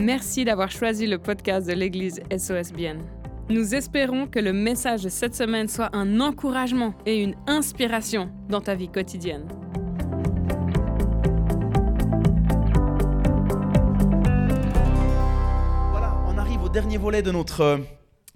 Merci d'avoir choisi le podcast de l'Église SOSBN. Nous espérons que le message de cette semaine soit un encouragement et une inspiration dans ta vie quotidienne. Voilà, on arrive au dernier volet de notre,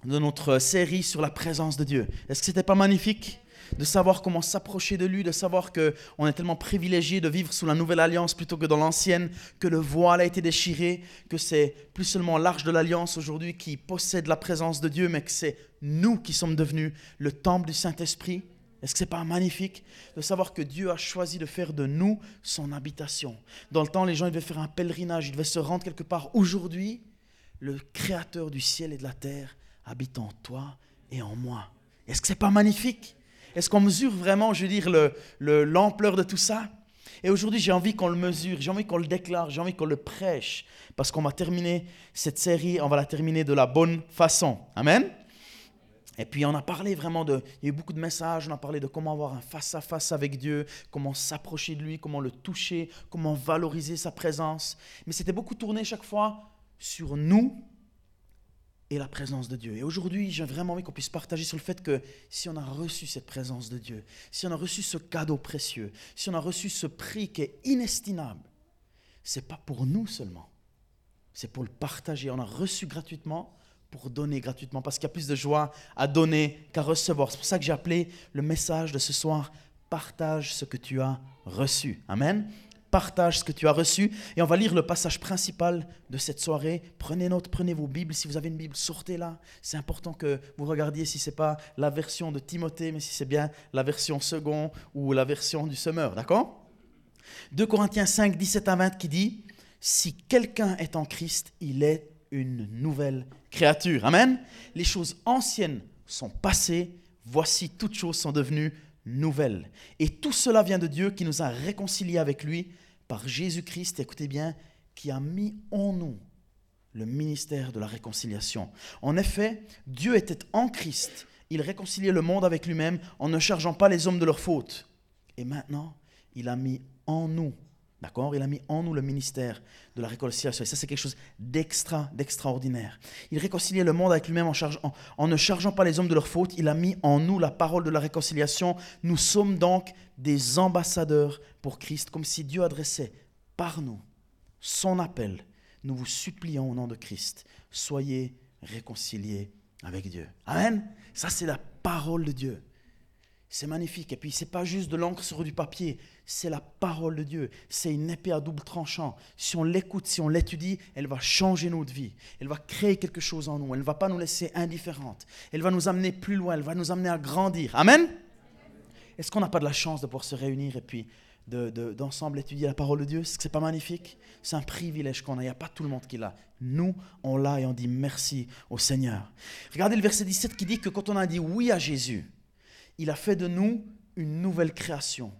de notre série sur la présence de Dieu. Est-ce que c'était pas magnifique? De savoir comment s'approcher de lui, de savoir qu'on est tellement privilégié de vivre sous la nouvelle alliance plutôt que dans l'ancienne, que le voile a été déchiré, que c'est plus seulement l'arche de l'alliance aujourd'hui qui possède la présence de Dieu, mais que c'est nous qui sommes devenus le temple du Saint-Esprit. Est-ce que c'est pas magnifique de savoir que Dieu a choisi de faire de nous son habitation? Dans le temps, les gens devaient faire un pèlerinage, ils devaient se rendre quelque part. Aujourd'hui, le Créateur du ciel et de la terre habite en toi et en moi. Est-ce que c'est pas magnifique? Est-ce qu'on mesure vraiment, je veux dire, l'ampleur de tout ça? Et aujourd'hui, j'ai envie qu'on le mesure, j'ai envie qu'on le déclare, j'ai envie qu'on le prêche, parce qu'on va terminer cette série, on va la terminer de la bonne façon. Amen? Et puis on a parlé vraiment de, il y a eu beaucoup de messages, on a parlé de comment avoir un face-à-face avec Dieu, comment s'approcher de lui, comment le toucher, comment valoriser sa présence. Mais c'était beaucoup tourné chaque fois sur nous et la présence de Dieu. Et aujourd'hui, j'ai vraiment envie qu'on puisse partager sur le fait que si on a reçu cette présence de Dieu, si on a reçu ce cadeau précieux, si on a reçu ce prix qui est inestimable, c'est pas pour nous seulement, c'est pour le partager. On a reçu gratuitement pour donner gratuitement, parce qu'il y a plus de joie à donner qu'à recevoir. C'est pour ça que j'ai appelé le message de ce soir, partage ce que tu as reçu. Amen partage ce que tu as reçu. Et on va lire le passage principal de cette soirée. Prenez note, prenez vos Bibles. Si vous avez une Bible, sortez-la. C'est important que vous regardiez si ce n'est pas la version de Timothée, mais si c'est bien la version second ou la version du semeur. D'accord? 2 Corinthiens 5, 17 à 20 qui dit Si quelqu'un est en Christ, il est une nouvelle créature. Amen. Les choses anciennes sont passées. Voici, toutes choses sont devenues nouvelles. Et tout cela vient de Dieu qui nous a réconciliés avec lui par Jésus-Christ, écoutez bien, qui a mis en nous le ministère de la réconciliation. En effet, Dieu était en Christ. Il réconciliait le monde avec lui-même en ne chargeant pas les hommes de leurs fautes. Et maintenant, il a mis en nous D'accord? Il a mis en nous le ministère de la réconciliation. Et ça, c'est quelque chose d'extra, d'extraordinaire. Il réconciliait le monde avec lui-même en, en, ne chargeant pas les hommes de leurs fautes. Il a mis en nous la parole de la réconciliation. Nous sommes donc des ambassadeurs pour Christ, comme si Dieu adressait par nous son appel. Nous vous supplions au nom de Christ, soyez réconciliés avec Dieu. Amen? Ça, c'est la parole de Dieu. C'est magnifique. Et puis, ce n'est pas juste de l'encre sur du papier, c'est la parole de Dieu. C'est une épée à double tranchant. Si on l'écoute, si on l'étudie, elle va changer notre vie. Elle va créer quelque chose en nous. Elle ne va pas nous laisser indifférentes. Elle va nous amener plus loin. Elle va nous amener à grandir. Amen? Est-ce qu'on n'a pas de la chance de pouvoir se réunir et puis d'ensemble étudier la parole de Dieu? Ce n'est pas magnifique? C'est un privilège qu'on a. Il n'y a pas tout le monde qui l'a. Nous, on l'a et on dit merci au Seigneur. Regardez le verset 17 qui dit que quand on a dit oui à Jésus, il a fait de nous une nouvelle création.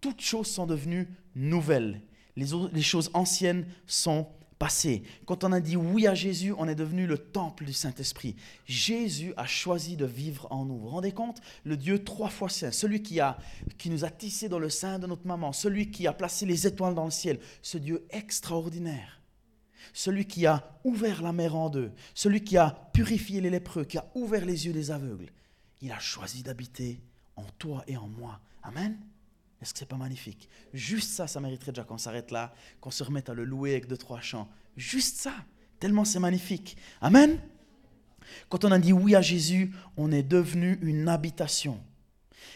Toutes choses sont devenues nouvelles. Les, choses anciennes sont passées. Quand on a dit oui à Jésus, on est devenu le temple du Saint-Esprit. Jésus a choisi de vivre en nous. Vous vous rendez compte? Le Dieu trois fois saint, celui qui, a, qui nous a tissés dans le sein de notre maman, celui qui a placé les étoiles dans le ciel, ce Dieu extraordinaire celui qui a ouvert la mer en deux, celui qui a purifié les lépreux, qui a ouvert les yeux des aveugles, il a choisi d'habiter en toi et en moi. Amen. Est-ce que c'est pas magnifique? Juste ça, ça mériterait déjà qu'on s'arrête là, qu'on se remette à le louer avec deux, trois chants. Juste ça, tellement c'est magnifique. Amen. Quand on a dit oui à Jésus, on est devenu une habitation.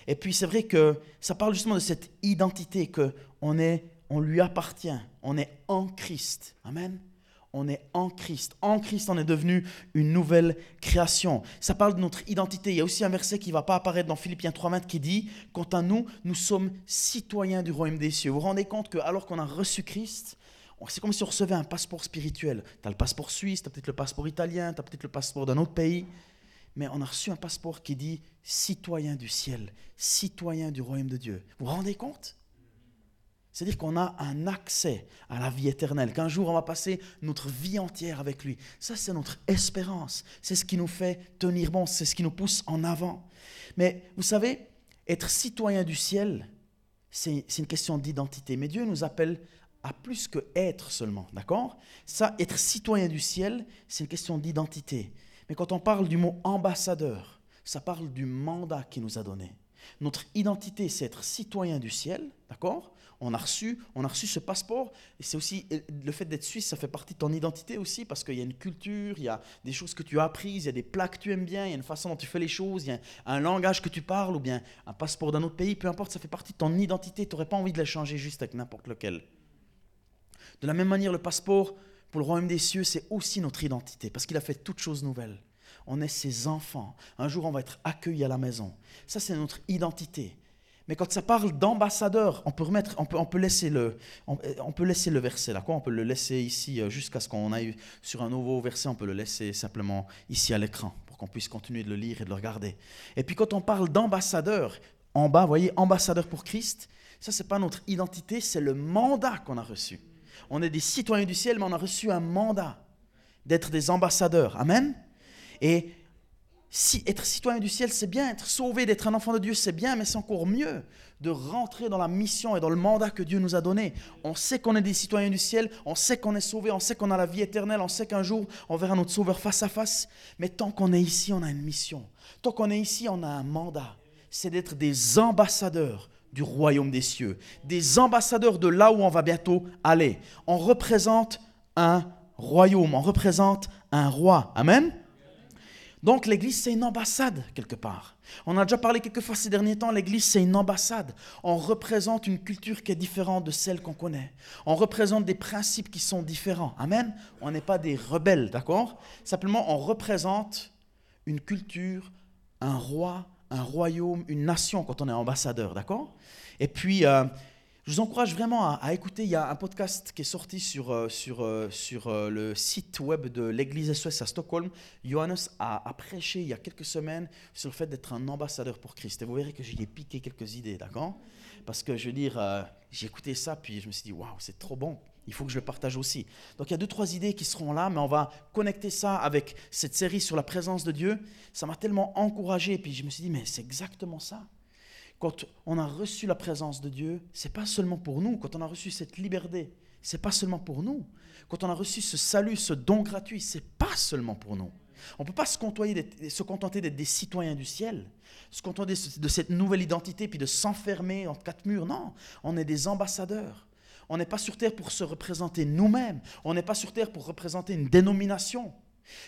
Et puis c'est vrai que ça parle justement de cette identité que on est, on lui appartient, on est en Christ. Amen on est en Christ. En Christ, on est devenu une nouvelle création. Ça parle de notre identité. Il y a aussi un verset qui ne va pas apparaître dans Philippiens 3.20 qui dit, quant à nous, nous sommes citoyens du royaume des cieux. Vous vous rendez compte que alors qu'on a reçu Christ, c'est comme si on recevait un passeport spirituel. Tu as le passeport suisse, tu as peut-être le passeport italien, tu as peut-être le passeport d'un autre pays. Mais on a reçu un passeport qui dit citoyen du ciel, citoyen du royaume de Dieu. Vous vous rendez compte? C'est-à-dire qu'on a un accès à la vie éternelle, qu'un jour on va passer notre vie entière avec lui. Ça, c'est notre espérance. C'est ce qui nous fait tenir bon, c'est ce qui nous pousse en avant. Mais vous savez, être citoyen du ciel, c'est une question d'identité. Mais Dieu nous appelle à plus que être seulement, d'accord? Ça, être citoyen du ciel, c'est une question d'identité. Mais quand on parle du mot ambassadeur, ça parle du mandat qu'il nous a donné. Notre identité, c'est être citoyen du ciel, d'accord? On a, reçu, on a reçu ce passeport, et c'est aussi le fait d'être suisse, ça fait partie de ton identité aussi, parce qu'il y a une culture, il y a des choses que tu as apprises, il y a des plats que tu aimes bien, il y a une façon dont tu fais les choses, il y a un langage que tu parles, ou bien un passeport d'un autre pays, peu importe, ça fait partie de ton identité, tu n'aurais pas envie de la changer juste avec n'importe lequel. De la même manière, le passeport pour le royaume des cieux, c'est aussi notre identité, parce qu'il a fait toutes choses nouvelles. On est ses enfants. Un jour, on va être accueillis à la maison. Ça, c'est notre identité. Mais quand ça parle d'ambassadeur, on peut remettre, on peut, on peut laisser le, on, peut laisser le verset là, quoi? On peut le laisser ici euh, jusqu'à ce qu'on aille sur un nouveau verset. On peut le laisser simplement ici à l'écran pour qu'on puisse continuer de le lire et de le regarder. Et puis quand on parle d'ambassadeur, en bas, vous voyez, ambassadeur pour Christ. Ça, c'est pas notre identité, c'est le mandat qu'on a reçu. On est des citoyens du ciel, mais on a reçu un mandat d'être des ambassadeurs. Amen. Et si être citoyen du ciel, c'est bien, être sauvé, d'être un enfant de Dieu, c'est bien, mais c'est encore mieux de rentrer dans la mission et dans le mandat que Dieu nous a donné. On sait qu'on est des citoyens du ciel, on sait qu'on est sauvé, on sait qu'on a la vie éternelle, on sait qu'un jour on verra notre Sauveur face à face, mais tant qu'on est ici, on a une mission. Tant qu'on est ici, on a un mandat. C'est d'être des ambassadeurs du royaume des cieux, des ambassadeurs de là où on va bientôt aller. On représente un royaume, on représente un roi. Amen. Donc l'Église, c'est une ambassade quelque part. On a déjà parlé quelques fois ces derniers temps, l'Église, c'est une ambassade. On représente une culture qui est différente de celle qu'on connaît. On représente des principes qui sont différents. Amen. On n'est pas des rebelles, d'accord? Simplement, on représente une culture, un roi, un royaume, une nation quand on est ambassadeur, d'accord? Et puis, euh, je vous encourage vraiment à, écouter. Il y a un podcast qui est sorti sur, euh, sur, euh, sur euh, le site web de l'église SOS à Stockholm. Johannes a, prêché il y a quelques semaines sur le fait d'être un ambassadeur pour Christ. Et vous verrez que j'y ai piqué quelques idées, d'accord? Parce que je veux dire, j'ai écouté ça, puis je me suis dit, waouh, c'est trop bon. Il faut que je le partage aussi. Donc il y a deux, trois idées qui seront là, mais on va connecter ça avec cette série sur la présence de Dieu. Ça m'a tellement encouragé, puis je me suis dit, mais c'est exactement ça quand on a reçu la présence de Dieu, c'est pas seulement pour nous. Quand on a reçu cette liberté, c'est pas seulement pour nous. Quand on a reçu ce salut, ce don gratuit, c'est pas seulement pour nous. On ne peut pas se, se contenter d'être des citoyens du ciel, se contenter de cette nouvelle identité, puis de s'enfermer entre quatre murs. Non, on est des ambassadeurs. On n'est pas sur terre pour se représenter nous-mêmes. On n'est pas sur terre pour représenter une dénomination.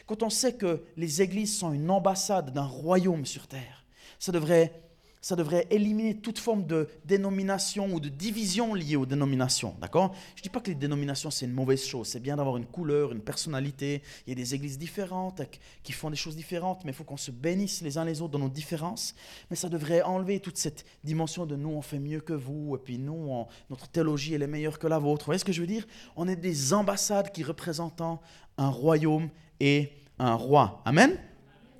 Quand on sait que les églises sont une ambassade d'un royaume sur terre, ça devrait ça devrait éliminer toute forme de dénomination ou de division liée aux dénominations. D'accord? Je ne dis pas que les dénominations, c'est une mauvaise chose. C'est bien d'avoir une couleur, une personnalité. Il y a des églises différentes qui font des choses différentes, mais il faut qu'on se bénisse les uns les autres dans nos différences. Mais ça devrait enlever toute cette dimension de nous, on fait mieux que vous, et puis nous, notre théologie, elle est meilleure que la vôtre. Vous voyez ce que je veux dire? On est des ambassades qui représentent un royaume et un roi. Amen?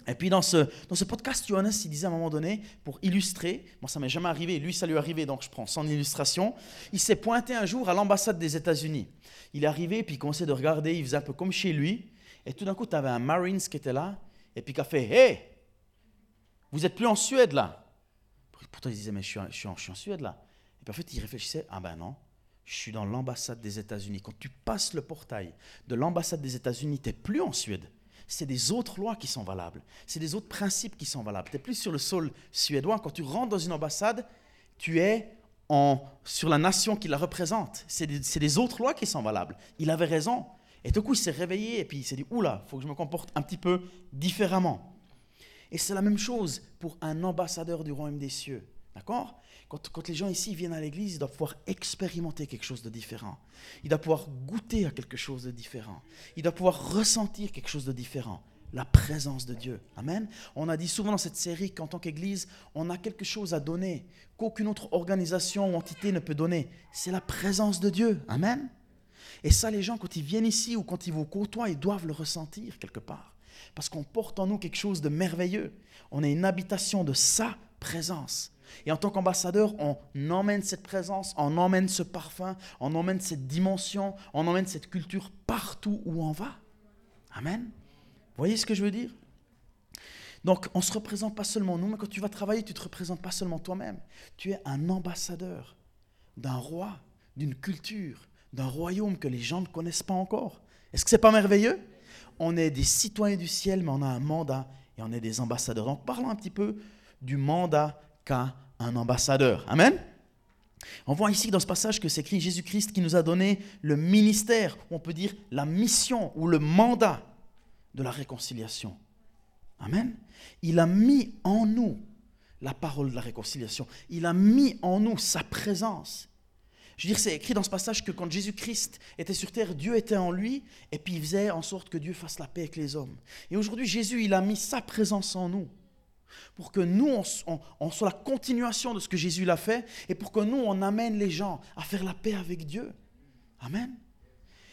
Et puis dans ce, dans ce podcast, Johannes, il disait à un moment donné, pour illustrer, moi ça m'est jamais arrivé, lui ça lui est arrivé, donc je prends son illustration, il s'est pointé un jour à l'ambassade des États-Unis. Il est arrivé, puis il commençait de regarder, il faisait un peu comme chez lui, et tout d'un coup, tu avais un Marines qui était là, et puis qui a fait Hé Vous êtes plus en Suède là Pourtant, il disait Mais je suis, je suis, en, je suis en Suède là. Et puis en fait, il réfléchissait Ah ben non, je suis dans l'ambassade des États-Unis. Quand tu passes le portail de l'ambassade des États-Unis, tu n'es plus en Suède c'est des autres lois qui sont valables. C'est des autres principes qui sont valables. Tu n'es plus sur le sol suédois. Quand tu rentres dans une ambassade, tu es en, sur la nation qui la représente. C'est des, autres lois qui sont valables. Il avait raison. Et tout coup, il s'est réveillé et puis il s'est dit, oula, il faut que je me comporte un petit peu différemment. Et c'est la même chose pour un ambassadeur du royaume des cieux. D'accord? Quand, les gens ici viennent à l'église, ils doivent pouvoir expérimenter quelque chose de différent. Ils doivent pouvoir goûter à quelque chose de différent. Ils doivent pouvoir ressentir quelque chose de différent. La présence de Dieu. Amen? On a dit souvent dans cette série qu'en tant qu'église, on a quelque chose à donner qu'aucune autre organisation ou entité ne peut donner. C'est la présence de Dieu. Amen? Et ça, les gens, quand ils viennent ici ou quand ils vous côtoient, ils doivent le ressentir quelque part. Parce qu'on porte en nous quelque chose de merveilleux. On est une habitation de sa présence. Et en tant qu'ambassadeur, on emmène cette présence, on emmène ce parfum, on emmène cette dimension, on emmène cette culture partout où on va. Amen. Vous voyez ce que je veux dire? Donc, on ne se représente pas seulement nous, mais quand tu vas travailler, tu ne te représentes pas seulement toi-même. Tu es un ambassadeur d'un roi, d'une culture, d'un royaume que les gens ne connaissent pas encore. Est-ce que c'est pas merveilleux? On est des citoyens du ciel, mais on a un mandat et on est des ambassadeurs. Donc parlons un petit peu du mandat qu'a un ambassadeur. Amen on voit ici dans ce passage que c'est écrit Jésus-Christ qui nous a donné le ministère, on peut dire la mission ou le mandat de la réconciliation. Amen. Il a mis en nous la parole de la réconciliation. Il a mis en nous sa présence. Je veux dire, c'est écrit dans ce passage que quand Jésus-Christ était sur terre, Dieu était en lui, et puis il faisait en sorte que Dieu fasse la paix avec les hommes. Et aujourd'hui, Jésus, il a mis sa présence en nous pour que nous, on, soit la continuation de ce que Jésus l'a fait, et pour que nous, on amène les gens à faire la paix avec Dieu. Amen.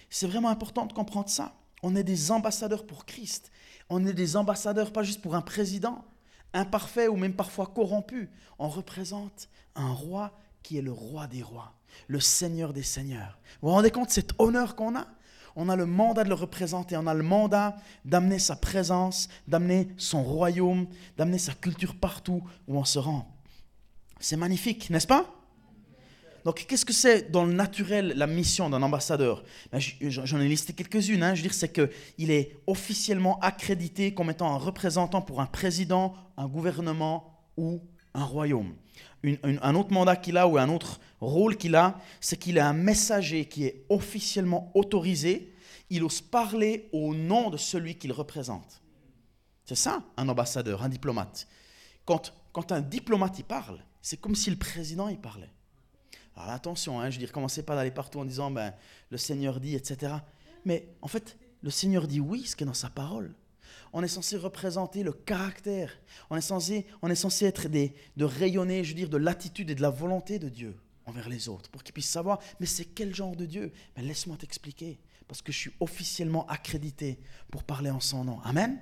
C'est vraiment important de comprendre ça. On est des ambassadeurs pour Christ. On est des ambassadeurs pas juste pour un président, imparfait ou même parfois corrompu. On représente un roi qui est le roi des rois, le Seigneur des seigneurs. Vous vous rendez compte de cet honneur qu'on a? On a le mandat de le représenter, on a le mandat d'amener sa présence, d'amener son royaume, d'amener sa culture partout où on se rend. C'est magnifique, n'est-ce pas? Donc, qu'est-ce que c'est dans le naturel la mission d'un ambassadeur? Ben, J'en ai listé quelques-unes. Hein. Je veux dire, c'est qu'il est officiellement accrédité comme étant un représentant pour un président, un gouvernement ou un royaume. Un autre mandat qu'il a ou un autre rôle qu'il a, c'est qu'il est un messager qui est officiellement autorisé. Il ose parler au nom de celui qu'il représente. C'est ça, un ambassadeur, un diplomate. Quand, quand un diplomate y parle, c'est comme si le président y parlait. Alors attention, hein, je veux dire, commencez pas d'aller partout en disant ben, le Seigneur dit, etc. Mais en fait, le Seigneur dit oui, ce qui est dans sa parole. On est censé représenter le caractère. On est censé, on est censé être des, de rayonner, je veux dire, de l'attitude et de la volonté de Dieu envers les autres, pour qu'ils puissent savoir, mais c'est quel genre de Dieu? Mais laisse-moi t'expliquer, parce que je suis officiellement accrédité pour parler en son nom. Amen?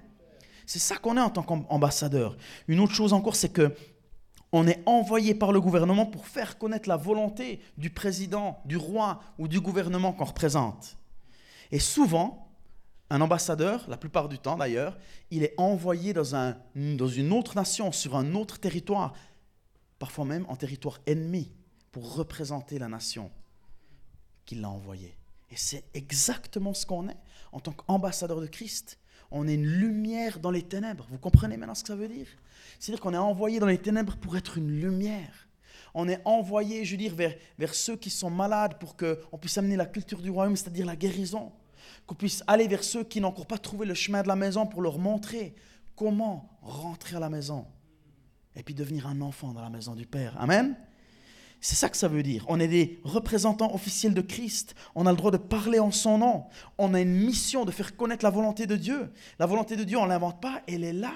C'est ça qu'on est en tant qu'ambassadeur. Une autre chose encore, c'est que on est envoyé par le gouvernement pour faire connaître la volonté du président, du roi ou du gouvernement qu'on représente. Et souvent, un ambassadeur, la plupart du temps d'ailleurs, il est envoyé dans, un, dans une autre nation, sur un autre territoire, parfois même en territoire ennemi pour représenter la nation qu'il l'a envoyée. Et c'est exactement ce qu'on est en tant qu'ambassadeur de Christ. On est une lumière dans les ténèbres. Vous comprenez maintenant ce que ça veut dire? C'est-à-dire qu'on est envoyé dans les ténèbres pour être une lumière. On est envoyé, je veux dire, vers, vers ceux qui sont malades pour qu'on puisse amener la culture du royaume, c'est-à-dire la guérison. Qu'on puisse aller vers ceux qui n'ont encore pas trouvé le chemin de la maison pour leur montrer comment rentrer à la maison. Et puis devenir un enfant dans la maison du Père. Amen c'est ça que ça veut dire. On est des représentants officiels de Christ. On a le droit de parler en son nom. On a une mission de faire connaître la volonté de Dieu. La volonté de Dieu, on ne l'invente pas, elle est là.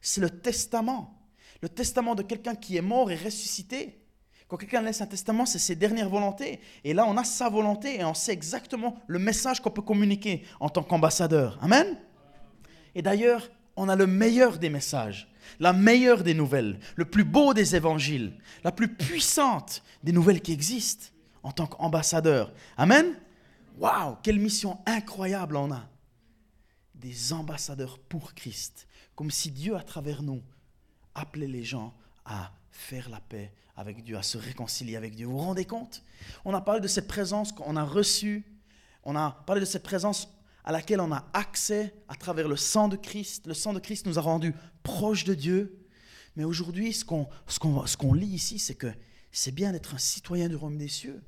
C'est le testament. Le testament de quelqu'un qui est mort et ressuscité. Quand quelqu'un laisse un testament, c'est ses dernières volontés. Et là, on a sa volonté et on sait exactement le message qu'on peut communiquer en tant qu'ambassadeur. Amen? Et d'ailleurs, on a le meilleur des messages la meilleure des nouvelles, le plus beau des évangiles, la plus puissante des nouvelles qui existent en tant qu'ambassadeur. Amen? Waouh, quelle mission incroyable on a. Des ambassadeurs pour Christ, comme si Dieu à travers nous appelait les gens à faire la paix avec Dieu, à se réconcilier avec Dieu. Vous vous rendez compte? On a parlé de cette présence qu'on a reçue, on a parlé de cette présence à laquelle on a accès à travers le sang de Christ. Le sang de Christ nous a rendus proches de Dieu. Mais aujourd'hui, ce qu'on lit ici, c'est que c'est bien d'être un citoyen du royaume des cieux,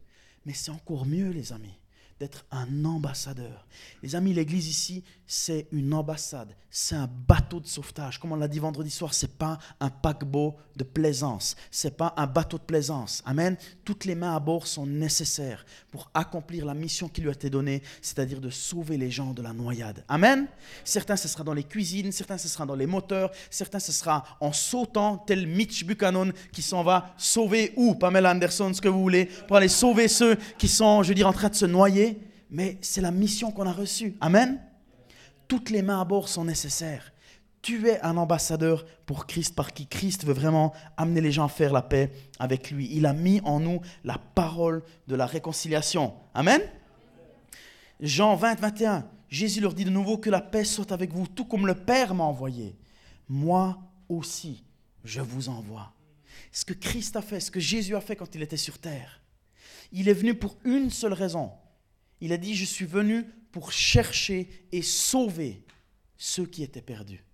mais c'est encore mieux, les amis, d'être un ambassadeur. Les amis, l'église ici, c'est une ambassade, c'est un bateau de sauvetage. Comme on l'a dit vendredi soir, c'est pas un paquebot de plaisance, c'est pas un bateau de plaisance. Amen. Toutes les mains à bord sont nécessaires pour accomplir la mission qui lui a été donnée, c'est-à-dire de sauver les gens de la noyade. Amen. Certains ce sera dans les cuisines, certains ce sera dans les moteurs, certains ce sera en sautant tel Mitch Buchanan qui s'en va sauver ou Pamela Anderson, ce que vous voulez, pour aller sauver ceux qui sont, je veux dire, en train de se noyer mais c'est la mission qu'on a reçue. Amen. Toutes les mains à bord sont nécessaires. Tu es un ambassadeur pour Christ, par qui Christ veut vraiment amener les gens à faire la paix avec lui. Il a mis en nous la parole de la réconciliation. Amen. Jean 20, 21. Jésus leur dit de nouveau que la paix soit avec vous, tout comme le Père m'a envoyé. Moi aussi, je vous envoie. Ce que Christ a fait, ce que Jésus a fait quand il était sur terre, il est venu pour une seule raison, Il a dit, je suis venu pour chercher et sauver ceux qui étaient perdus.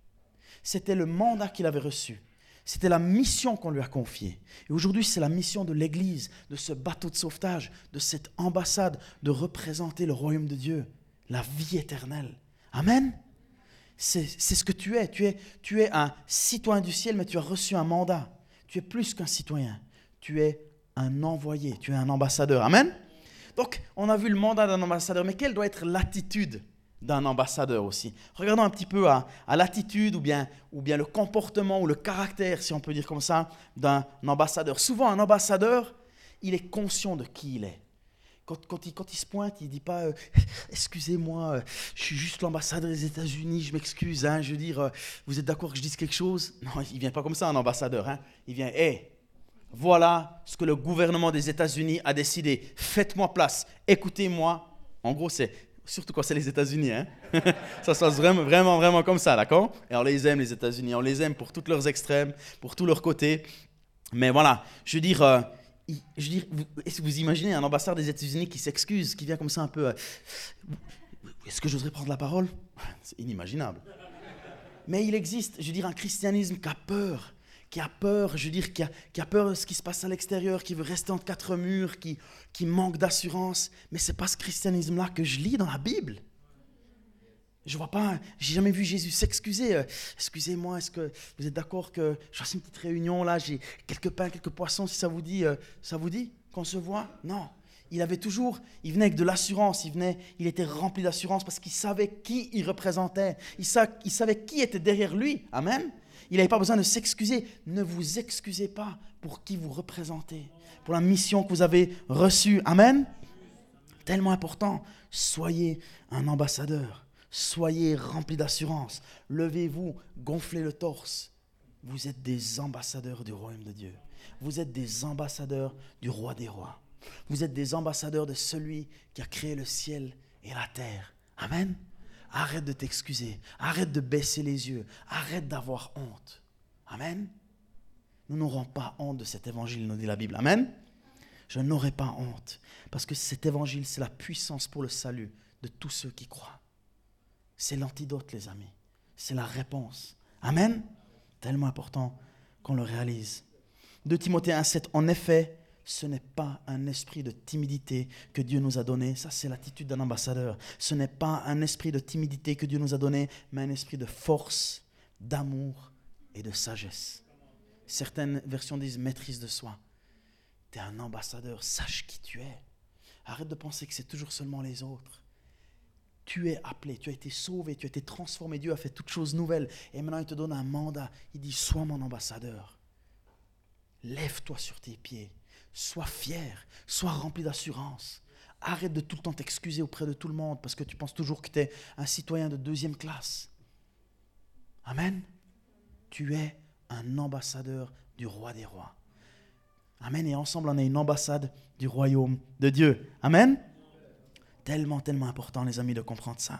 C'était le mandat qu'il avait reçu. C'était la mission qu'on lui a confiée. Et aujourd'hui, c'est la mission de l'Église, de ce bateau de sauvetage, de cette ambassade, de représenter le royaume de Dieu, la vie éternelle. Amen. C'est ce que tu es. Tu, es. tu es un citoyen du ciel, mais tu as reçu un mandat. Tu es plus qu'un citoyen. Tu es un envoyé, tu es un ambassadeur. Amen. Donc, on a vu le mandat d'un ambassadeur, mais quelle doit être l'attitude d'un ambassadeur aussi? Regardons un petit peu à, l'attitude ou bien, ou bien le comportement ou le caractère, si on peut dire comme ça, d'un ambassadeur. Souvent, un ambassadeur, il est conscient de qui il est. Quand, il, se pointe, il ne dit pas euh, Excusez-moi, euh, je suis juste l'ambassadeur des États-Unis, je m'excuse. Hein, je veux dire, euh, vous êtes d'accord que je dise quelque chose? Non, il ne vient pas comme ça, un ambassadeur. Hein. Il vient Hé, voilà ce que le gouvernement des États-Unis a décidé. Faites-moi place, écoutez-moi. En gros, c'est surtout quand c'est les États-Unis. Hein? ça se passe vraiment, vraiment, vraiment comme ça, d'accord? Et on les aime, les États-Unis. On les aime pour tous leurs extrêmes, pour tous leurs côtés. Mais voilà, je veux dire, euh, je veux dire vous, vous imaginez un ambassadeur des États-Unis qui s'excuse, qui vient comme ça un peu. Euh, est-ce que j'oserais prendre la parole? C'est inimaginable. Mais il existe, je veux dire, un christianisme qui a peur qui a peur, je veux dire, qui a, peur de ce qui se passe à l'extérieur, qui veut rester entre quatre murs, qui, manque d'assurance. Mais c'est pas ce christianisme-là que je lis dans la Bible. Je vois pas, j'ai jamais vu Jésus s'excuser. Euh, excusez-moi, est-ce que vous êtes d'accord que je fasse une petite réunion là, j'ai quelques pains, quelques poissons, si ça vous dit, euh, ça vous dit qu'on se voit? Non. Il avait toujours, il venait avec de l'assurance, il venait, il était rempli d'assurance parce qu'il savait qui il représentait, il, il savait qui était derrière lui. Amen. Il n'avait pas besoin de s'excuser. Ne vous excusez pas pour qui vous représentez, pour la mission que vous avez reçue. Amen. Tellement important. Soyez un ambassadeur. Soyez rempli d'assurance. Levez-vous, gonflez le torse. Vous êtes des ambassadeurs du royaume de Dieu. Vous êtes des ambassadeurs du roi des rois. Vous êtes des ambassadeurs de celui qui a créé le ciel et la terre. Amen. Arrête de t'excuser. Arrête de baisser les yeux. Arrête d'avoir honte. Amen. Nous n'aurons pas honte de cet évangile, nous dit la Bible. Amen. Je n'aurai pas honte. Parce que cet évangile, c'est la puissance pour le salut de tous ceux qui croient. C'est l'antidote, les amis. C'est la réponse. Amen. Tellement important qu'on le réalise. De Timothée 1,7 En effet, ce n'est pas un esprit de timidité que Dieu nous a donné. Ça, c'est l'attitude d'un ambassadeur. Ce n'est pas un esprit de timidité que Dieu nous a donné, mais un esprit de force, d'amour et de sagesse. Certaines versions disent maîtrise de soi. Tu es un ambassadeur, sache qui tu es. Arrête de penser que c'est toujours seulement les autres. Tu es appelé, tu as été sauvé, tu as été transformé. Dieu a fait toutes choses nouvelles. Et maintenant, il te donne un mandat. Il dit Sois mon ambassadeur. Lève-toi sur tes pieds Sois fier, sois rempli d'assurance. Arrête de tout le temps t'excuser auprès de tout le monde parce que tu penses toujours que tu es un citoyen de deuxième classe. Amen. Tu es un ambassadeur du roi des rois. Amen. Et ensemble, on est une ambassade du royaume de Dieu. Amen. Tellement, tellement important, les amis, de comprendre ça.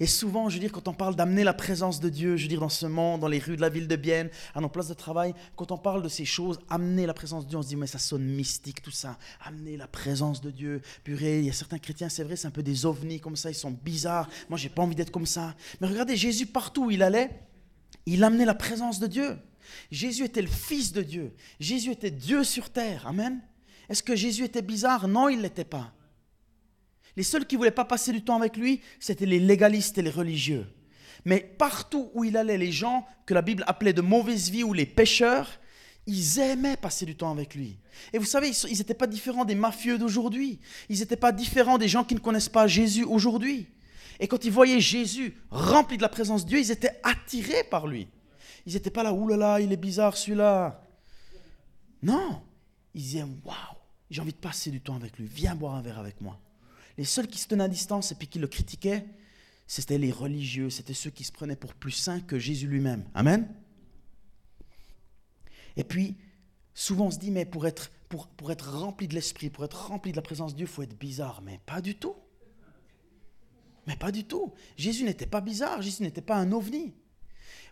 Et souvent, je veux dire, quand on parle d'amener la présence de Dieu, je veux dire, dans ce monde, dans les rues de la ville de Bienne, à nos places de travail, quand on parle de ces choses, amener la présence de Dieu, on se dit, mais ça sonne mystique, tout ça. Amener la présence de Dieu. Purée, il y a certains chrétiens, c'est vrai, c'est un peu des ovnis comme ça, ils sont bizarres. Moi, j'ai pas envie d'être comme ça. Mais regardez, Jésus, partout où il allait, il amenait la présence de Dieu. Jésus était le Fils de Dieu. Jésus était Dieu sur terre. Amen. Est-ce que Jésus était bizarre? Non, il ne l'était pas. Les seuls qui ne voulaient pas passer du temps avec lui, c'était les légalistes et les religieux. Mais partout où il allait, les gens que la Bible appelait de mauvaise vie ou les pécheurs, ils aimaient passer du temps avec lui. Et vous savez, ils n'étaient pas différents des mafieux d'aujourd'hui. Ils n'étaient pas différents des gens qui ne connaissent pas Jésus aujourd'hui. Et quand ils voyaient Jésus rempli de la présence de Dieu, ils étaient attirés par lui. Ils n'étaient pas là, oulala, il est bizarre celui-là. Non, ils disaient, waouh, j'ai envie de passer du temps avec lui, viens boire un verre avec moi. Les seuls qui se tenaient à distance et puis qui le critiquaient, c'était les religieux, c'était ceux qui se prenaient pour plus saints que Jésus lui-même. Amen. Et puis, souvent on se dit, mais pour être, pour, pour être rempli de l'esprit, pour être rempli de la présence de Dieu, il faut être bizarre. Mais pas du tout. Mais pas du tout. Jésus n'était pas bizarre, Jésus n'était pas un ovni.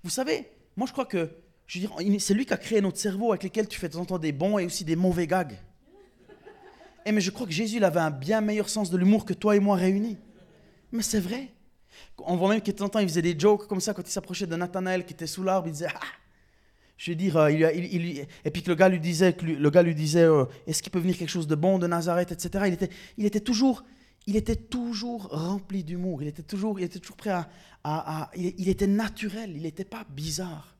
Vous savez, moi je crois que, c'est lui qui a créé notre cerveau avec lequel tu fais de temps en temps des bons et aussi des mauvais gags. Eh mais je crois que Jésus avait un bien meilleur sens de l'humour que toi et moi réunis. Mais c'est vrai. On voit même qu'il temps il faisait des jokes comme ça quand il s'approchait de Nathanaël qui était sous l'arbre, il disait ah! Je veux dire, euh, il, et puis que le gars lui disait, le gars lui disait, euh, est-ce qu'il peut venir quelque chose de bon de Nazareth, etc. Il était, il était toujours, il était toujours rempli d'humour. Il était toujours, il était toujours prêt à, à, il, était naturel. Il n'était pas bizarre.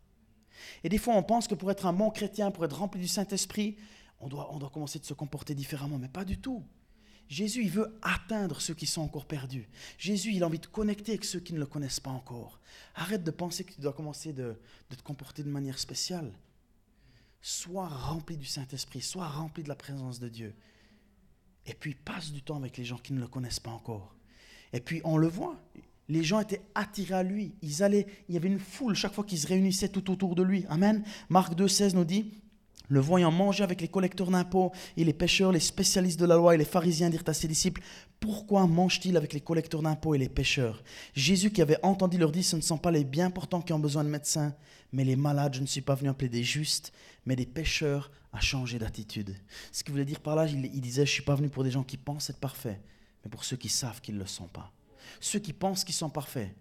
Et des fois, on pense que pour être un bon chrétien, pour être rempli du Saint Esprit, on doit, on doit commencer de se comporter différemment, mais pas du tout. Jésus, il veut atteindre ceux qui sont encore perdus. Jésus, il a envie de connecter avec ceux qui ne le connaissent pas encore. Arrête de penser que tu dois commencer de, te comporter de manière spéciale. Sois rempli du Saint-Esprit, sois rempli de la présence de Dieu. Et puis passe du temps avec les gens qui ne le connaissent pas encore. Et puis on le voit, les gens étaient attirés à lui. Ils allaient, il y avait une foule chaque fois qu'ils se réunissaient tout autour de lui. Amen. Marc 2,16 nous dit le voyant manger avec les collecteurs d'impôts et les pêcheurs, les spécialistes de la loi et les pharisiens dirent à ses disciples Pourquoi mange-t-il avec les collecteurs d'impôts et les pêcheurs? Jésus, qui avait entendu, leur dit Ce ne sont pas les bien portants qui ont besoin de médecins, mais les malades. Je ne suis pas venu appeler des justes, mais des pêcheurs à changer d'attitude. Ce qu'il voulait dire par là, il, il disait Je ne suis pas venu pour des gens qui pensent être parfaits, mais pour ceux qui savent qu'ils ne le sont pas. Ceux qui pensent qu'ils sont parfaits,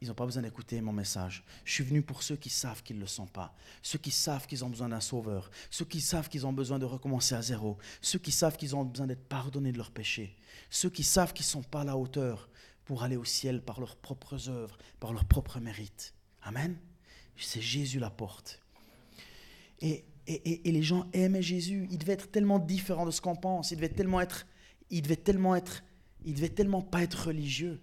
ils n'ont pas besoin d'écouter mon message. Je suis venu pour ceux qui savent qu'ils ne le sont pas. Ceux qui savent qu'ils ont besoin d'un sauveur. Ceux qui savent qu'ils ont besoin de recommencer à zéro. Ceux qui savent qu'ils ont besoin d'être pardonnés de leurs péchés. Ceux qui savent qu'ils ne sont pas à la hauteur pour aller au ciel par leurs propres œuvres, par leurs propres mérites. Amen. C'est Jésus la porte. Et, et, et, les gens aimaient Jésus. Il devait être tellement différent de ce qu'on pense. Il devait tellement être, il devait tellement être, il devait tellement pas être religieux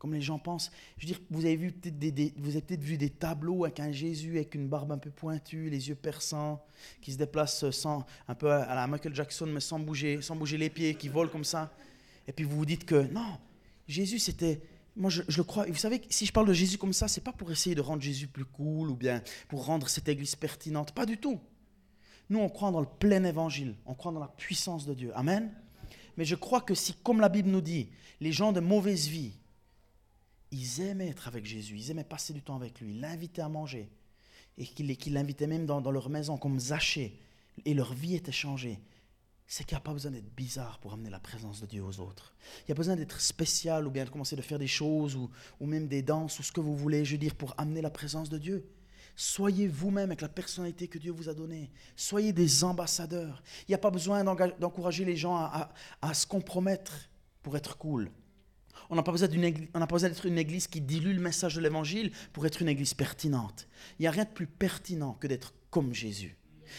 comme les gens pensent. Je veux dire, vous avez vu peut-être des, peut-être vu des tableaux avec un Jésus avec une barbe un peu pointue, les yeux perçants, qui se déplace sans, un peu à la Michael Jackson, mais sans bouger, sans bouger les pieds, qui vole comme ça. Et puis vous vous dites que non, Jésus c'était, moi je, le crois. Et vous savez, si je parle de Jésus comme ça, c'est pas pour essayer de rendre Jésus plus cool ou bien pour rendre cette église pertinente, pas du tout. Nous, on croit dans le plein évangile, on croit dans la puissance de Dieu. Amen. Mais je crois que si, comme la Bible nous dit, les gens de mauvaise vie ils aimaient être avec Jésus, ils aimaient passer du temps avec lui, l'inviter à manger, et qu'ils l'invitaient même dans, leur maison comme Zachée, et leur vie était changée. C'est qu'il n'y a pas besoin d'être bizarre pour amener la présence de Dieu aux autres. Il n'y a pas besoin d'être spécial ou bien de commencer de faire des choses ou, ou même des danses ou ce que vous voulez, je veux dire, pour amener la présence de Dieu. Soyez vous-même avec la personnalité que Dieu vous a donnée. Soyez des ambassadeurs. Il n'y a pas besoin d'encourager les gens à, à se compromettre pour être cool. On n'a pas besoin d'être une église qui dilue le message de l'évangile pour être une église pertinente. Il n'y a rien de plus pertinent que d'être comme Jésus.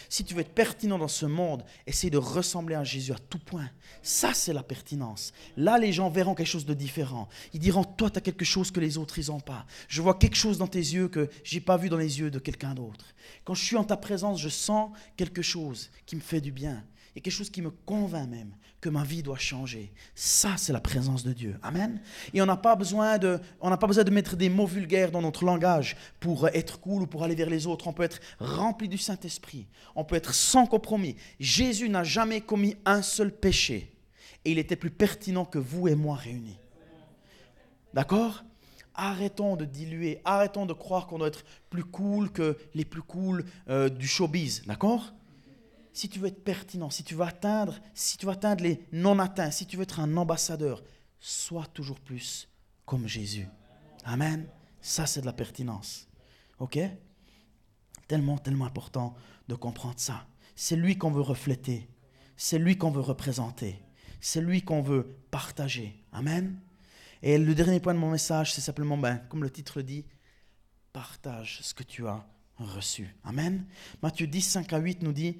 Si tu veux être pertinent dans ce monde, essaye de ressembler à Jésus à tout point. Ça, c'est la pertinence. Là, les gens verront quelque chose de différent. Ils diront, toi, tu as quelque chose que les autres, ils n'ont pas. Je vois quelque chose dans tes yeux que je n'ai pas vu dans les yeux de quelqu'un d'autre. Quand je suis en ta présence, je sens quelque chose qui me fait du bien. Il y a quelque chose qui me convainc même que ma vie doit changer. Ça, c'est la présence de Dieu. Amen. Et on n'a pas besoin de, mettre des mots vulgaires dans notre langage pour être cool ou pour aller vers les autres. On peut être rempli du Saint-Esprit. On peut être sans compromis. Jésus n'a jamais commis un seul péché. Et il était plus pertinent que vous et moi réunis. D'accord? Arrêtons de diluer, arrêtons de croire qu'on doit être plus cool que les plus cool euh, du showbiz. D'accord? Si tu veux être pertinent, si tu veux atteindre, si tu veux atteindre les non atteints, si tu veux être un ambassadeur, sois toujours plus comme Jésus. Amen. Ça, c'est de la pertinence. OK? Tellement, tellement important de comprendre ça. C'est lui qu'on veut refléter. C'est lui qu'on veut représenter. C'est lui qu'on veut partager. Amen? Et le dernier point de mon message, c'est simplement, ben, comme le titre le dit, partage ce que tu as reçu. Amen? Matthieu 10, 5 à 8 nous dit,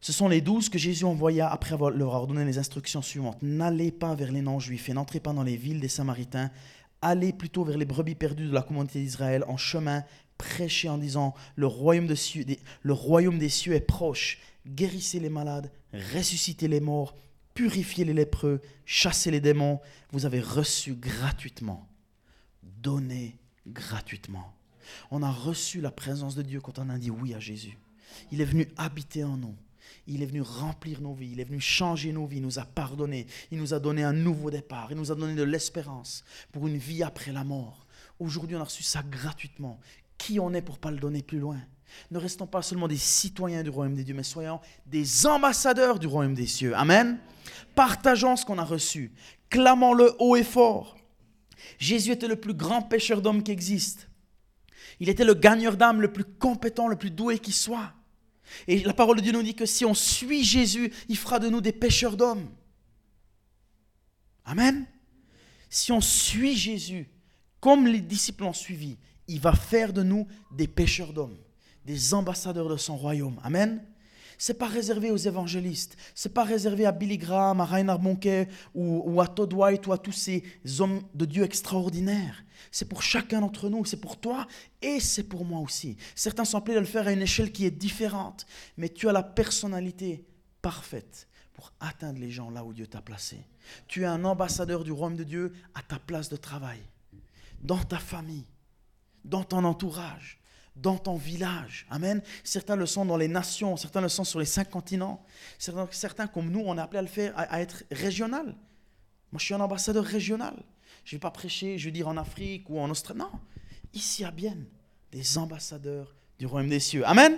ce sont les douze que Jésus envoya après avoir leur avoir les instructions suivantes. N'allez pas vers les non-juifs et n'entrez pas dans les villes des Samaritains. Allez plutôt vers les brebis perdues de la communauté d'Israël en chemin, prêchez en disant le royaume, le royaume des cieux est proche. Guérissez les malades, ressuscitez les morts, purifiez les lépreux, chassez les démons. Vous avez reçu gratuitement. Donnez gratuitement. On a reçu la présence de Dieu quand on a dit oui à Jésus. Il est venu habiter en nous. Il est venu remplir nos vies, il est venu changer nos vies, il nous a pardonné, il nous a donné un nouveau départ, il nous a donné de l'espérance pour une vie après la mort. Aujourd'hui, on a reçu ça gratuitement. Qui on est pour pas le donner plus loin? Ne restons pas seulement des citoyens du royaume des dieux, mais soyons des ambassadeurs du royaume des cieux. Amen. Partageons ce qu'on a reçu. Clamons-le haut et fort. Jésus était le plus grand pêcheur d'hommes qui existe. Il était le gagneur d'âme le plus compétent, le plus doué qui soit. Et la parole de Dieu nous dit que si on suit Jésus, il fera de nous des pêcheurs d'hommes. Amen. Si on suit Jésus, comme les disciples ont suivi, il va faire de nous des pêcheurs d'hommes, des ambassadeurs de son royaume. Amen. C'est pas réservé aux évangélistes, c'est pas réservé à Billy Graham, à Reinhard Bonke ou, ou, à Todd White ou à tous ces hommes de Dieu extraordinaires. C'est pour chacun d'entre nous, c'est pour toi et c'est pour moi aussi. Certains sont appelés à le faire à une échelle qui est différente, mais tu as la personnalité parfaite pour atteindre les gens là où Dieu t'a placé. Tu es un ambassadeur du royaume de Dieu à ta place de travail, dans ta famille, dans ton entourage, dans ton village. Amen. Certains le sont dans les nations, certains le sont sur les cinq continents. Certains, certains comme nous, on est appelé à le faire, à, être régional. Moi, je suis un ambassadeur régional. Je ne vais pas prêcher, je vais dire en Afrique ou en Australie. Non, ici à Bienne, des ambassadeurs du royaume des cieux. Amen.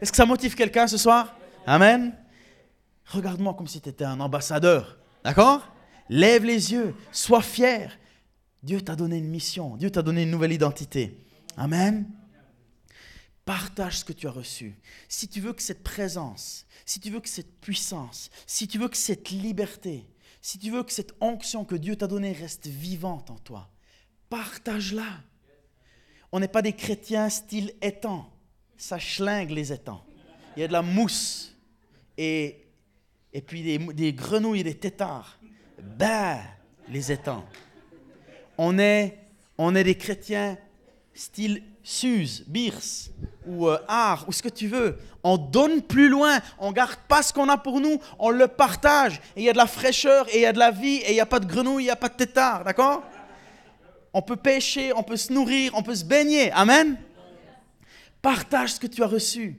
Est-ce que ça motive quelqu'un ce soir? Amen. Regarde-moi comme si tu étais un ambassadeur. D'accord? Lève les yeux, sois fier. Dieu t'a donné une mission, Dieu t'a donné une nouvelle identité. Amen. Partage ce que tu as reçu. Si tu veux que cette présence, si tu veux que cette puissance, si tu veux que cette liberté, si tu veux que cette onction que Dieu t'a donnée reste vivante en toi, partage-la. On n'est pas des chrétiens style étang. Ça schlingue les étangs. Il y a de la mousse et, et puis des, des grenouilles et des têtards. Ben, les étangs. On est, on est des chrétiens style Suze, Birs ou euh, Art ou ce que tu veux. On donne plus loin, on garde pas ce qu'on a pour nous, on le partage. Et il y a de la fraîcheur et il y a de la vie et il n'y a pas de grenouille, il n'y a pas de tétard, d'accord? On peut pêcher, on peut se nourrir, on peut se baigner. Amen? Partage ce que tu as reçu.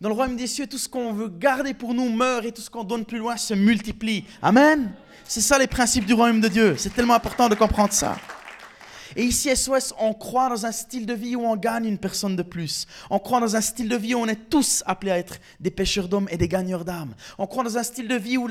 Dans le royaume des cieux, tout ce qu'on veut garder pour nous meurt et tout ce qu'on donne plus loin se multiplie. Amen? C'est ça les principes du royaume de Dieu. C'est tellement important de comprendre ça. Et ici, SOS, on croit dans un style de vie où on gagne une personne de plus. On croit dans un style de vie où on est tous appelés à être des pêcheurs d'hommes et des gagneurs d'âmes. On croit dans un style de vie où,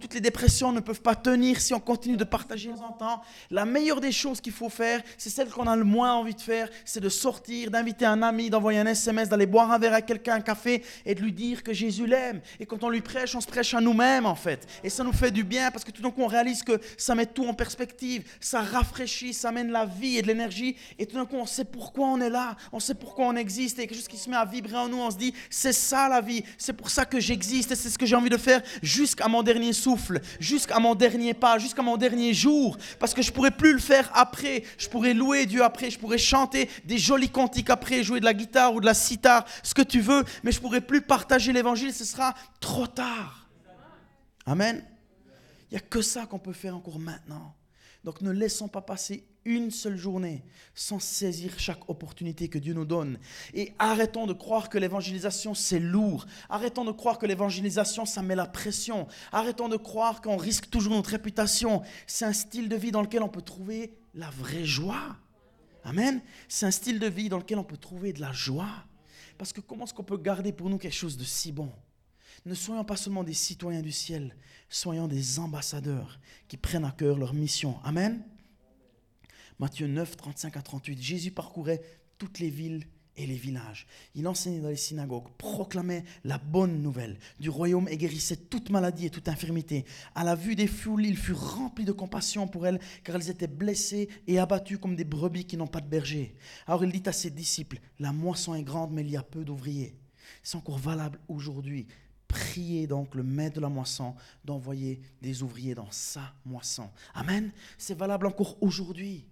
toutes les dépressions ne peuvent pas tenir si on continue de partager en temps. La meilleure des choses qu'il faut faire, c'est celle qu'on a le moins envie de faire, c'est de sortir, d'inviter un ami, d'envoyer un SMS, d'aller boire un verre à quelqu'un, un café, et de lui dire que Jésus l'aime. Et quand on lui prêche, on se prêche à nous-mêmes, en fait. Et ça nous fait du bien parce que tout d'un coup, on réalise que ça met tout en perspective, ça rafraîchit, ça amène la vie et de l'énergie. Et tout d'un coup, on sait pourquoi on est là, on sait pourquoi on existe. Et quelque chose qui se met à vibrer en nous, on se dit, c'est ça la vie, c'est pour ça que j'existe et c'est ce que j'ai envie de faire jusqu'à mon dernier souffle, jusqu'à mon dernier pas, jusqu'à mon dernier jour. Parce que je pourrais plus le faire après. Je pourrais louer Dieu après, je pourrais chanter des jolis cantiques après, jouer de la guitare ou de la sitar, ce que tu veux, mais je pourrais plus partager l'évangile, ce sera trop tard. Amen. Il n'y a que ça qu'on peut faire encore maintenant. Donc ne laissons pas passer une seule journée sans saisir chaque opportunité que Dieu nous donne. Et arrêtons de croire que l'évangélisation, c'est lourd. Arrêtons de croire que l'évangélisation, ça met la pression. Arrêtons de croire qu'on risque toujours notre réputation. C'est un style de vie dans lequel on peut trouver la vraie joie. Amen. C'est un style de vie dans lequel on peut trouver de la joie. Parce que comment est-ce qu'on peut garder pour nous quelque chose de si bon? Ne soyons pas seulement des citoyens du ciel, soyons des ambassadeurs qui prennent à cœur leur mission. Amen. Matthieu 9, 35 à 38. Jésus parcourait toutes les villes et les villages. Il enseignait dans les synagogues, proclamait la bonne nouvelle du royaume et guérissait toute maladie et toute infirmité. À la vue des foules, il fut rempli de compassion pour elles, car elles étaient blessées et abattues comme des brebis qui n'ont pas de berger. Alors il dit à ses disciples, la moisson est grande, mais il y a peu d'ouvriers. C'est encore valable aujourd'hui. Priez donc le maître de la moisson d'envoyer des ouvriers dans sa moisson. Amen. C'est valable encore aujourd'hui.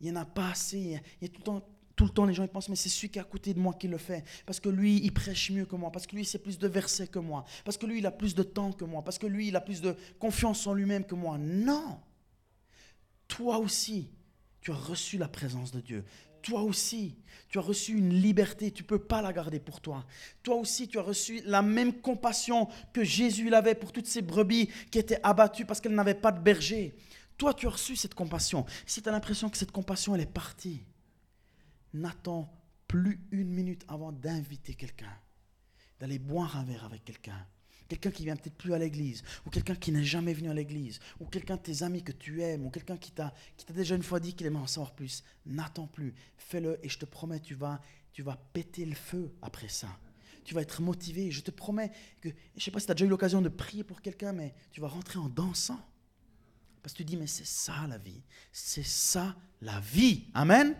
Il n'y en a pas assez. Il y a tout le temps, les gens ils pensent, mais c'est celui qui est à côté de moi qui le fait. Parce que lui, il prêche mieux que moi. Parce que lui, il sait plus de versets que moi. Parce que lui, il a plus de temps que moi. Parce que lui, il a plus de confiance en lui-même que moi. Non. Toi aussi, tu as reçu la présence de Dieu. Toi aussi, tu as reçu une liberté, tu ne peux pas la garder pour toi. Toi aussi, tu as reçu la même compassion que Jésus l'avait pour toutes ces brebis qui étaient abattues parce qu'elles n'avaient pas de berger. Toi, tu as reçu cette compassion. Si tu as l'impression que cette compassion, elle est partie, n'attends plus une minute avant d'inviter quelqu'un, d'aller boire un verre avec quelqu'un, quelqu'un qui vient peut-être plus à l'église, ou quelqu'un qui n'est jamais venu à l'église, ou quelqu'un de tes amis que tu aimes, ou quelqu'un qui t'a, qui t'a déjà une fois dit qu'il aimait en savoir plus, n'attends plus, fais-le et je te promets, tu vas, tu vas péter le feu après ça. Tu vas être motivé. Je te promets que, je ne sais pas si tu as déjà eu l'occasion de prier pour quelqu'un, mais tu vas rentrer en dansant. Parce que tu dis, mais c'est ça la vie. C'est ça la vie. Amen.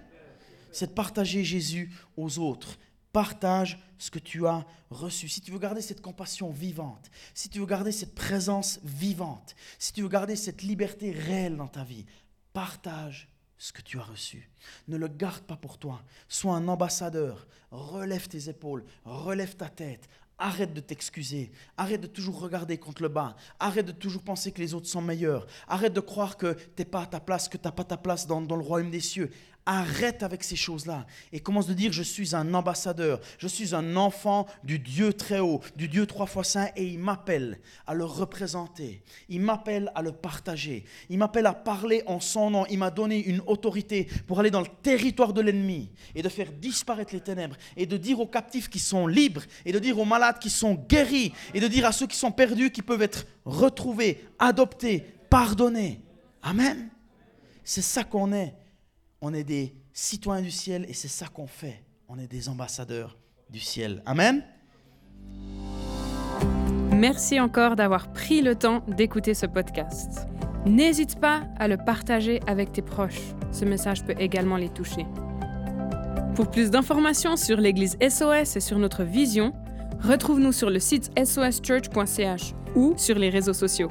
C'est de partager Jésus aux autres. Partage ce que tu as reçu. Si tu veux garder cette compassion vivante, si tu veux garder cette présence vivante, si tu veux garder cette liberté réelle dans ta vie, partage ce que tu as reçu. Ne le garde pas pour toi. Sois un ambassadeur. Relève tes épaules, relève ta tête, Arrête de t'excuser. Arrête de toujours regarder contre le bas. Arrête de toujours penser que les autres sont meilleurs. Arrête de croire que tu n'es pas à ta place, que tu n'as pas ta place dans, dans le royaume des cieux. Arrête avec ces choses-là et commence de dire je suis un ambassadeur, je suis un enfant du Dieu très haut, du Dieu trois fois saint et il m'appelle à le représenter, il m'appelle à le partager, il m'appelle à parler en son nom, il m'a donné une autorité pour aller dans le territoire de l'ennemi et de faire disparaître les ténèbres et de dire aux captifs qui sont libres et de dire aux malades qui sont guéris et de dire à ceux qui sont perdus qui peuvent être retrouvés, adoptés, pardonnés. Amen. C'est ça qu'on est on est des citoyens du ciel et c'est ça qu'on fait. On est des ambassadeurs du ciel. Amen. Merci encore d'avoir pris le temps d'écouter ce podcast. N'hésite pas à le partager avec tes proches. Ce message peut également les toucher. Pour plus d'informations sur l'Église SOS et sur notre vision, retrouve-nous sur le site soschurch.ch ou sur les réseaux sociaux.